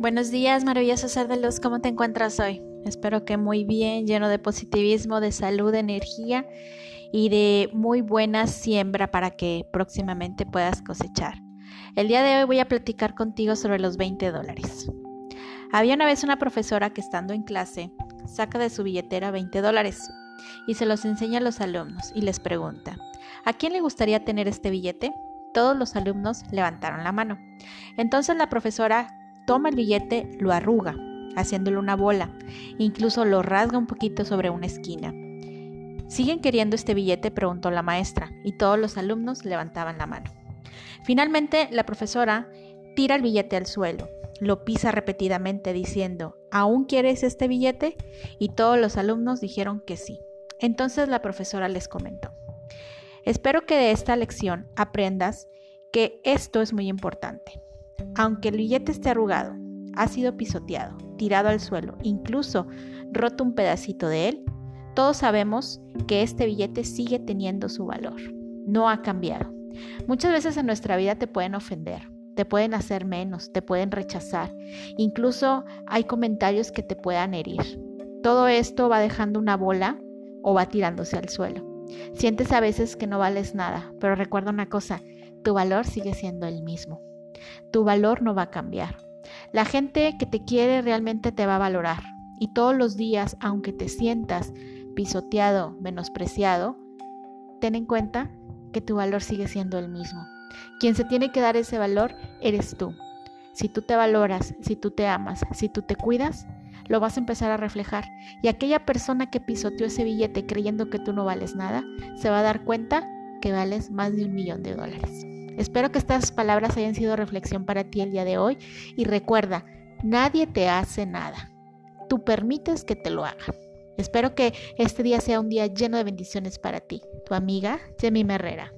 Buenos días, maravilloso ser de luz, ¿cómo te encuentras hoy? Espero que muy bien, lleno de positivismo, de salud, de energía y de muy buena siembra para que próximamente puedas cosechar. El día de hoy voy a platicar contigo sobre los 20 dólares. Había una vez una profesora que estando en clase saca de su billetera 20 dólares y se los enseña a los alumnos y les pregunta, ¿a quién le gustaría tener este billete? Todos los alumnos levantaron la mano. Entonces la profesora toma el billete, lo arruga, haciéndolo una bola, incluso lo rasga un poquito sobre una esquina. ¿Siguen queriendo este billete? preguntó la maestra, y todos los alumnos levantaban la mano. Finalmente, la profesora tira el billete al suelo, lo pisa repetidamente diciendo, ¿aún quieres este billete? Y todos los alumnos dijeron que sí. Entonces la profesora les comentó, espero que de esta lección aprendas que esto es muy importante. Aunque el billete esté arrugado, ha sido pisoteado, tirado al suelo, incluso roto un pedacito de él, todos sabemos que este billete sigue teniendo su valor. No ha cambiado. Muchas veces en nuestra vida te pueden ofender, te pueden hacer menos, te pueden rechazar, incluso hay comentarios que te puedan herir. Todo esto va dejando una bola o va tirándose al suelo. Sientes a veces que no vales nada, pero recuerda una cosa, tu valor sigue siendo el mismo tu valor no va a cambiar. La gente que te quiere realmente te va a valorar y todos los días, aunque te sientas pisoteado, menospreciado, ten en cuenta que tu valor sigue siendo el mismo. Quien se tiene que dar ese valor eres tú. Si tú te valoras, si tú te amas, si tú te cuidas, lo vas a empezar a reflejar. Y aquella persona que pisoteó ese billete creyendo que tú no vales nada, se va a dar cuenta que vales más de un millón de dólares. Espero que estas palabras hayan sido reflexión para ti el día de hoy y recuerda, nadie te hace nada. Tú permites que te lo hagan. Espero que este día sea un día lleno de bendiciones para ti. Tu amiga, Jemmy Herrera.